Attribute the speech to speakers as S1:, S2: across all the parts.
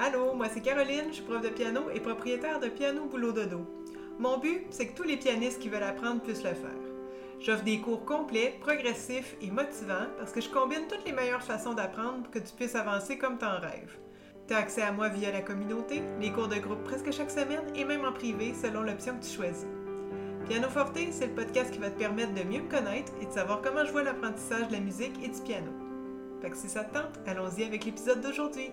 S1: Allô, moi c'est Caroline, je suis prof de piano et propriétaire de Piano Boulot Dodo. Mon but, c'est que tous les pianistes qui veulent apprendre puissent le faire. J'offre des cours complets, progressifs et motivants parce que je combine toutes les meilleures façons d'apprendre pour que tu puisses avancer comme t'en rêves. Tu as accès à moi via la communauté, les cours de groupe presque chaque semaine et même en privé selon l'option que tu choisis. Piano Forte, c'est le podcast qui va te permettre de mieux me connaître et de savoir comment je vois l'apprentissage de la musique et du piano. Fait que si ça te tente, allons-y avec l'épisode d'aujourd'hui.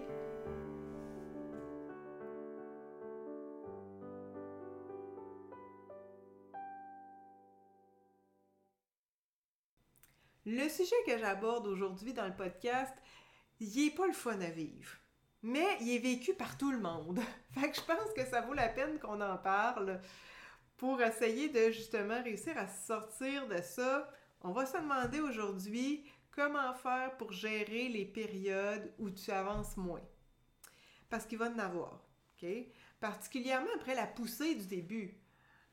S1: Le sujet que j'aborde aujourd'hui dans le podcast, il est pas le fun à vivre. Mais il est vécu par tout le monde. Fait que je pense que ça vaut la peine qu'on en parle pour essayer de justement réussir à sortir de ça. On va se demander aujourd'hui comment faire pour gérer les périodes où tu avances moins. Parce qu'il va en avoir, OK? Particulièrement après la poussée du début.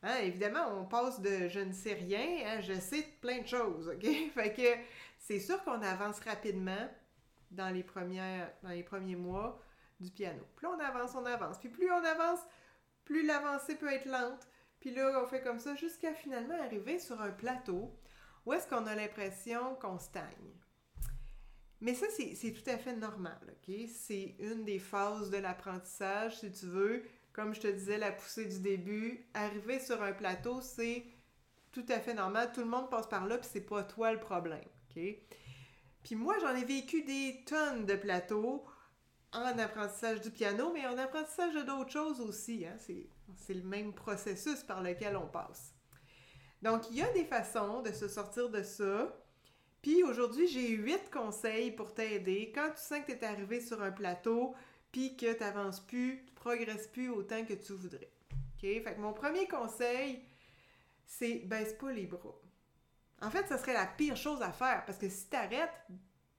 S1: Hein, évidemment, on passe de je ne sais rien à je sais plein de choses, OK? Fait que c'est sûr qu'on avance rapidement dans les, dans les premiers mois du piano. Plus on avance, on avance. Puis plus on avance, plus l'avancée peut être lente. Puis là, on fait comme ça jusqu'à finalement arriver sur un plateau où est-ce qu'on a l'impression qu'on stagne. Mais ça, c'est tout à fait normal, OK? C'est une des phases de l'apprentissage, si tu veux comme je te disais, la poussée du début, arriver sur un plateau, c'est tout à fait normal. Tout le monde passe par là, puis c'est pas toi le problème. Puis moi, j'en ai vécu des tonnes de plateaux en apprentissage du piano, mais en apprentissage d'autres choses aussi. Hein? C'est le même processus par lequel on passe. Donc, il y a des façons de se sortir de ça. Puis aujourd'hui, j'ai huit conseils pour t'aider. Quand tu sens que tu es arrivé sur un plateau, puis que tu n'avances plus, progresses plus autant que tu voudrais. OK? Fait que mon premier conseil, c'est baisse pas les bras. En fait, ça serait la pire chose à faire parce que si tu arrêtes,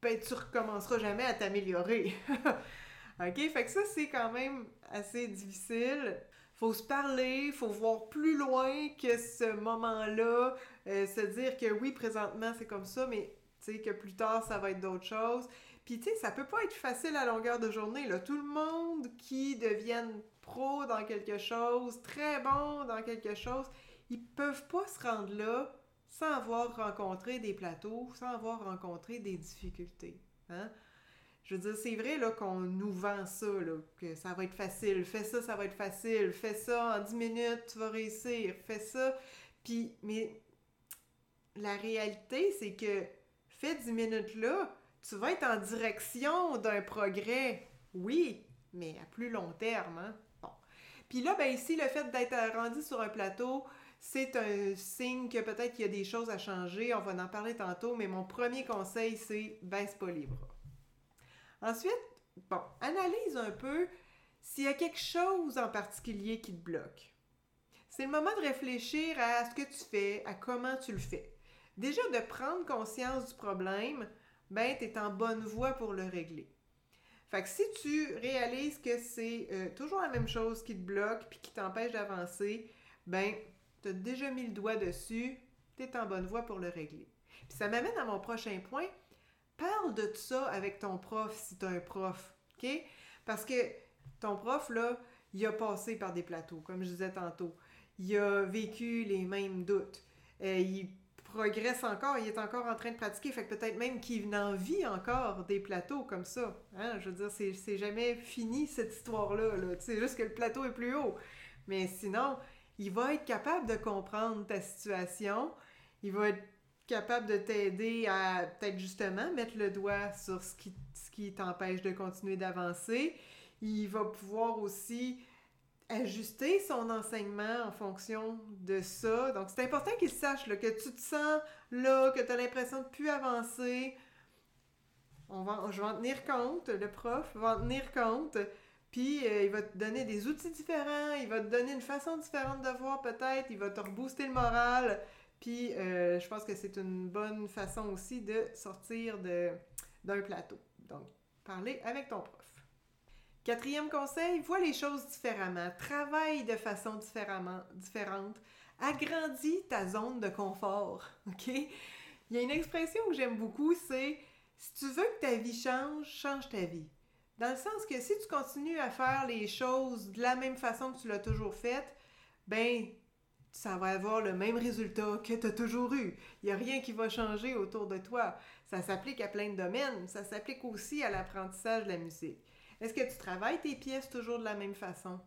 S1: ben tu recommenceras jamais à t'améliorer. OK? Fait que ça, c'est quand même assez difficile. Faut se parler, faut voir plus loin que ce moment-là, euh, se dire que oui, présentement, c'est comme ça, mais tu sais, que plus tard, ça va être d'autres choses. Puis, tu sais, ça peut pas être facile à longueur de journée, là. Tout le monde qui devienne pro dans quelque chose, très bon dans quelque chose, ils peuvent pas se rendre là sans avoir rencontré des plateaux, sans avoir rencontré des difficultés. Hein? Je veux dire, c'est vrai là, qu'on nous vend ça, là, que ça va être facile. Fais ça, ça va être facile. Fais ça en 10 minutes, tu vas réussir. Fais ça. Puis, mais la réalité, c'est que fais 10 minutes là, tu vas être en direction d'un progrès, oui, mais à plus long terme. Hein? Bon. Puis là, ben ici, le fait d'être rendu sur un plateau, c'est un signe que peut-être qu'il y a des choses à changer. On va en parler tantôt, mais mon premier conseil, c'est baisse pas les bras. Ensuite, bon, analyse un peu s'il y a quelque chose en particulier qui te bloque. C'est le moment de réfléchir à ce que tu fais, à comment tu le fais. Déjà, de prendre conscience du problème, ben, tu es en bonne voie pour le régler. Fait que si tu réalises que c'est euh, toujours la même chose qui te bloque puis qui t'empêche d'avancer, ben, tu as déjà mis le doigt dessus, tu es en bonne voie pour le régler. Puis ça m'amène à mon prochain point. Parle de ça avec ton prof si tu as un prof, OK? Parce que ton prof, là, il a passé par des plateaux, comme je disais tantôt. Il a vécu les mêmes doutes. Euh, il progresse encore, il est encore en train de pratiquer, fait que peut-être même qu'il en vit encore des plateaux comme ça. Hein? Je veux dire, c'est jamais fini cette histoire-là. -là, c'est juste que le plateau est plus haut. Mais sinon, il va être capable de comprendre ta situation, il va être capable de t'aider à peut-être justement mettre le doigt sur ce qui, ce qui t'empêche de continuer d'avancer. Il va pouvoir aussi ajuster son enseignement en fonction de ça. Donc, c'est important qu'il sache que tu te sens là, que tu as l'impression de plus avancer. On va, je vais en tenir compte, le prof va en tenir compte, puis euh, il va te donner des outils différents, il va te donner une façon différente de voir peut-être, il va te rebooster le moral, puis euh, je pense que c'est une bonne façon aussi de sortir d'un plateau. Donc, parler avec ton prof. Quatrième conseil, vois les choses différemment, travaille de façon différemment, différente, agrandis ta zone de confort, OK? Il y a une expression que j'aime beaucoup, c'est si tu veux que ta vie change, change ta vie. Dans le sens que si tu continues à faire les choses de la même façon que tu l'as toujours fait, ben ça va avoir le même résultat que tu as toujours eu. Il n'y a rien qui va changer autour de toi. Ça s'applique à plein de domaines. Ça s'applique aussi à l'apprentissage de la musique. Est-ce que tu travailles tes pièces toujours de la même façon?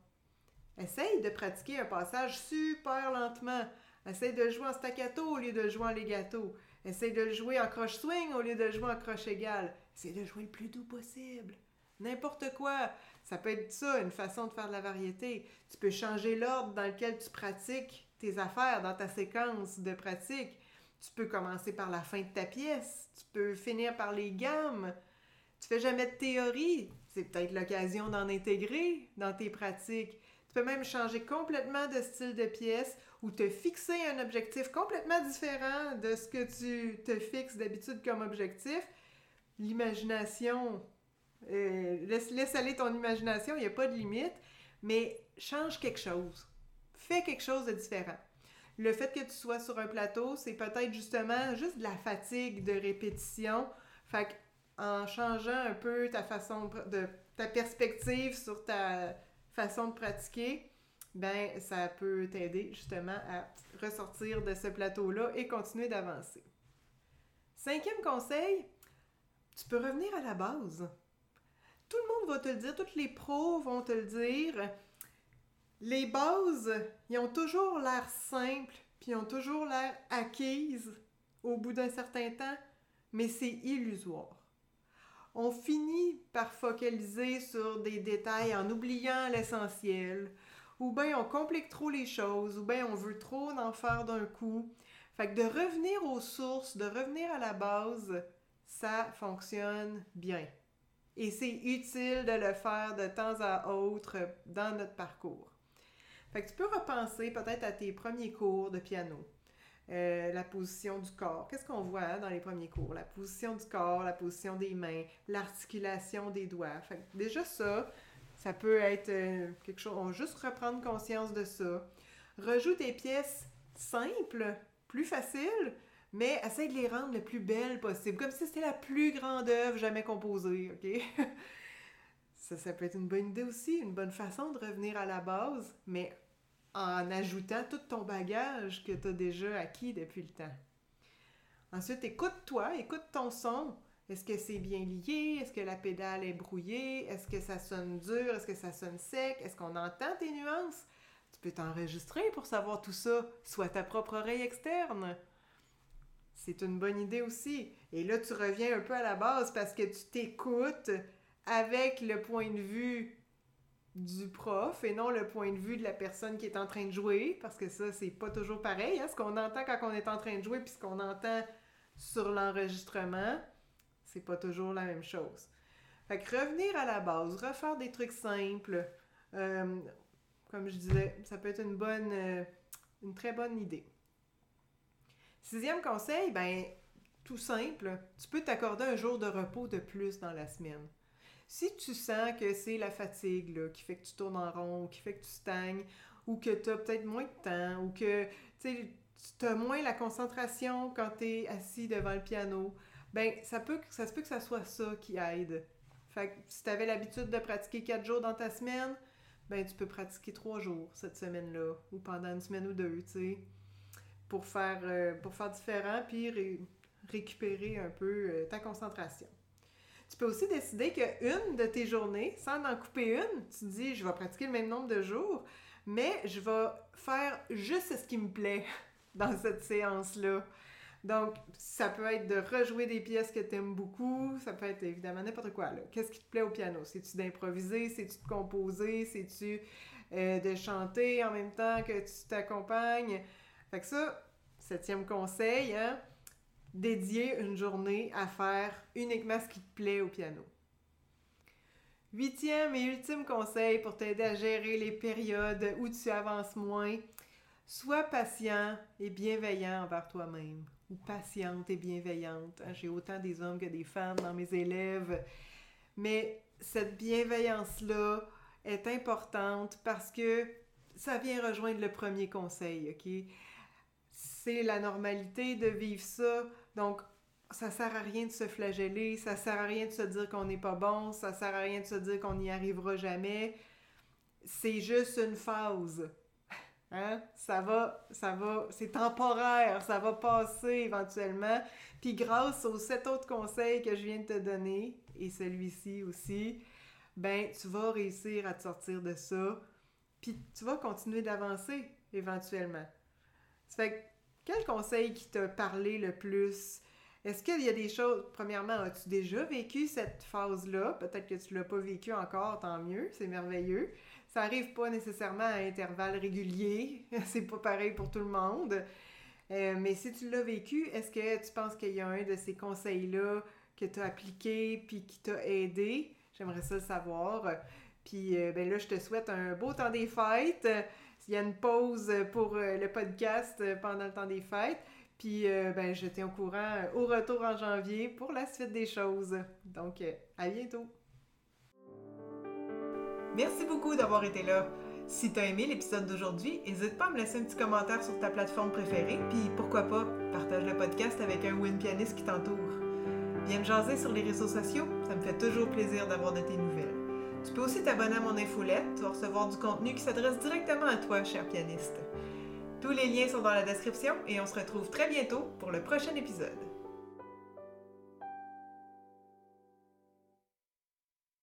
S1: Essaye de pratiquer un passage super lentement. Essaye de jouer en staccato au lieu de jouer en legato. Essaye de le jouer en croche swing au lieu de jouer en croche égale. Essaye de jouer le plus doux possible. N'importe quoi. Ça peut être ça, une façon de faire de la variété. Tu peux changer l'ordre dans lequel tu pratiques tes affaires dans ta séquence de pratique. Tu peux commencer par la fin de ta pièce, tu peux finir par les gammes. Tu fais jamais de théorie, c'est peut-être l'occasion d'en intégrer dans tes pratiques. Tu peux même changer complètement de style de pièce ou te fixer un objectif complètement différent de ce que tu te fixes d'habitude comme objectif. L'imagination, euh, laisse, laisse aller ton imagination, il n'y a pas de limite, mais change quelque chose. Fais quelque chose de différent. Le fait que tu sois sur un plateau, c'est peut-être justement juste de la fatigue de répétition. Fait en changeant un peu ta façon de ta perspective sur ta façon de pratiquer, ben ça peut t'aider justement à ressortir de ce plateau-là et continuer d'avancer. Cinquième conseil, tu peux revenir à la base. Tout le monde va te le dire, tous les pros vont te le dire. Les bases, ils ont toujours l'air simples, puis ils ont toujours l'air acquises au bout d'un certain temps, mais c'est illusoire. On finit par focaliser sur des détails en oubliant l'essentiel, ou bien on complique trop les choses, ou bien on veut trop en faire d'un coup. Fait que de revenir aux sources, de revenir à la base, ça fonctionne bien. Et c'est utile de le faire de temps à autre dans notre parcours. Fait que tu peux repenser peut-être à tes premiers cours de piano. Euh, la position du corps. Qu'est-ce qu'on voit hein, dans les premiers cours? La position du corps, la position des mains, l'articulation des doigts. Déjà ça, ça peut être euh, quelque chose, on juste reprendre conscience de ça. Rejoue des pièces simples, plus faciles, mais essaye de les rendre le plus belles possible, comme si c'était la plus grande œuvre jamais composée, OK? ça, ça peut être une bonne idée aussi, une bonne façon de revenir à la base, mais en ajoutant tout ton bagage que tu as déjà acquis depuis le temps. Ensuite, écoute-toi, écoute ton son. Est-ce que c'est bien lié? Est-ce que la pédale est brouillée? Est-ce que ça sonne dur? Est-ce que ça sonne sec? Est-ce qu'on entend tes nuances? Tu peux t'enregistrer pour savoir tout ça, soit ta propre oreille externe. C'est une bonne idée aussi. Et là, tu reviens un peu à la base parce que tu t'écoutes avec le point de vue du prof et non le point de vue de la personne qui est en train de jouer, parce que ça, c'est pas toujours pareil. Hein? Ce qu'on entend quand on est en train de jouer, puis ce qu'on entend sur l'enregistrement, c'est pas toujours la même chose. Fait que revenir à la base, refaire des trucs simples, euh, comme je disais, ça peut être une bonne, euh, une très bonne idée. Sixième conseil, ben, tout simple, tu peux t'accorder un jour de repos de plus dans la semaine. Si tu sens que c'est la fatigue qui fait que tu tournes en rond, ou qui fait que tu stagnes, ou que tu as peut-être moins de temps, ou que tu as moins la concentration quand tu es assis devant le piano, ben ça peut se peut que ça soit ça qui aide. Fait que si tu avais l'habitude de pratiquer quatre jours dans ta semaine, ben tu peux pratiquer trois jours cette semaine-là, ou pendant une semaine ou deux, tu sais, pour faire, euh, pour faire différent, puis récupérer un peu euh, ta concentration. Tu peux aussi décider qu'une de tes journées, sans en couper une, tu dis je vais pratiquer le même nombre de jours, mais je vais faire juste ce qui me plaît dans cette séance-là. Donc, ça peut être de rejouer des pièces que tu aimes beaucoup, ça peut être évidemment n'importe quoi. Qu'est-ce qui te plaît au piano? C'est-tu d'improviser? C'est-tu de composer? C'est-tu euh, de chanter en même temps que tu t'accompagnes? Fait que ça, septième conseil, hein? Dédier une journée à faire uniquement ce qui te plaît au piano. Huitième et ultime conseil pour t'aider à gérer les périodes où tu avances moins, sois patient et bienveillant envers toi-même. Ou patiente et bienveillante. Hein, j'ai autant des hommes que des femmes dans mes élèves. Mais cette bienveillance-là est importante parce que ça vient rejoindre le premier conseil, OK? C'est la normalité de vivre ça donc, ça sert à rien de se flageller, ça sert à rien de se dire qu'on n'est pas bon, ça sert à rien de se dire qu'on n'y arrivera jamais. C'est juste une phase. Hein? Ça va, ça va, c'est temporaire, ça va passer éventuellement. Puis grâce aux sept autres conseils que je viens de te donner, et celui-ci aussi, ben tu vas réussir à te sortir de ça, puis tu vas continuer d'avancer éventuellement. Ça fait quel conseil qui t'a parlé le plus? Est-ce qu'il y a des choses, premièrement, as-tu déjà vécu cette phase-là? Peut-être que tu ne l'as pas vécu encore, tant mieux, c'est merveilleux. Ça arrive pas nécessairement à intervalles réguliers, c'est pas pareil pour tout le monde. Euh, mais si tu l'as vécu, est-ce que tu penses qu'il y a un de ces conseils-là que tu as appliqué puis qui t'a aidé? J'aimerais ça le savoir. Puis euh, ben là, je te souhaite un beau temps des fêtes. Il y a une pause pour euh, le podcast pendant le temps des fêtes. Puis ben, je t'ai au courant au retour en janvier pour la suite des choses. Donc, à bientôt! Merci beaucoup d'avoir été là. Si tu as aimé l'épisode d'aujourd'hui, n'hésite pas à me laisser un petit commentaire sur ta plateforme préférée, puis pourquoi pas, partage le podcast avec un ou une pianiste qui t'entoure. Viens me jaser sur les réseaux sociaux, ça me fait toujours plaisir d'avoir de tes nouvelles. Tu peux aussi t'abonner à mon infolette, vas recevoir du contenu qui s'adresse directement à toi, cher pianiste. Tous les liens sont dans la description et on se retrouve très bientôt pour le prochain épisode.